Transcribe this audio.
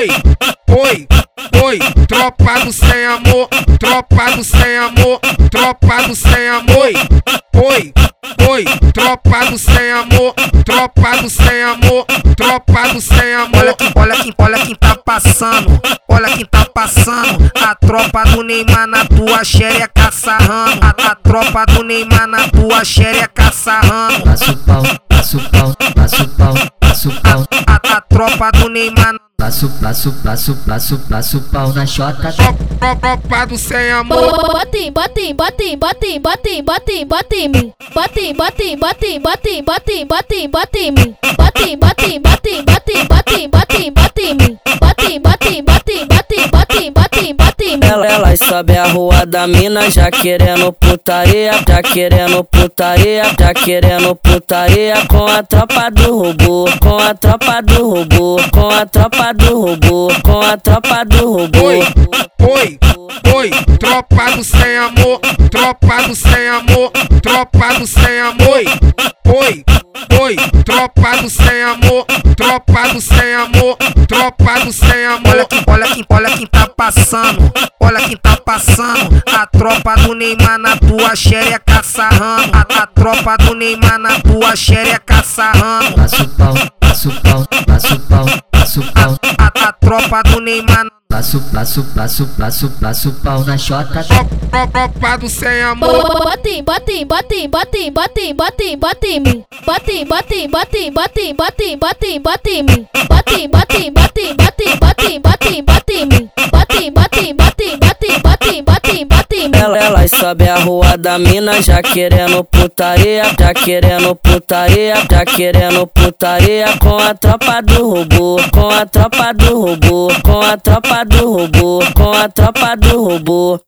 Oi, oi, oi, tropa do sem amor, tropa do sem amor, tropa do sem amor. Oi, oi, tropa do sem amor, tropa do sem amor, tropa do sem amor. Olha quem, olha quem, olha quem tá passando, olha quem tá passando. A tropa do Neymar na tua xereca sarrando. A, a tropa do Neymar na tua xereca sarrando. Passo pau, passo pau, passo pau, passo pau. Tropa do Neymar Passo, passo, passo, passo, passo pau na chota. Tropa do sem amor. Bota em, bota em, bota em, bota em, bota em, bota em, bota em mim. Bota em, bota em, Sobe a rua da mina já querendo putaria, já querendo putaria, já querendo putaria com a tropa do robô, com a tropa do robô, com a tropa do robô, com a tropa do robô. Oi, oi, oi, tropa do sem amor, tropa do sem amor, tropa do sem amor. Oi, oi, tropa do sem amor, tropa do sem amor, tropa do sem amor. Olha quem, olha quem, olha quem tá passando, olha quem tá passando. A tropa do Neymar na tua xereca sarrando. A, a tropa do Neymar na tua xereca sarrando. Passo pau, passo pau, passo pau, passo pau. Tropa do Neymar Passo, passo, passo, passo, passo pau na chota. Tropa do sem amor. Bota em, bota em, bota em, bota em, bota em, bota em, bota em mim. Bota em, bota mim. Elas sobe a rua da mina já querendo putaria, já querendo putaria, já querendo putaria com a tropa do robô, com a tropa do robô, com a tropa do robô, com a tropa do robô.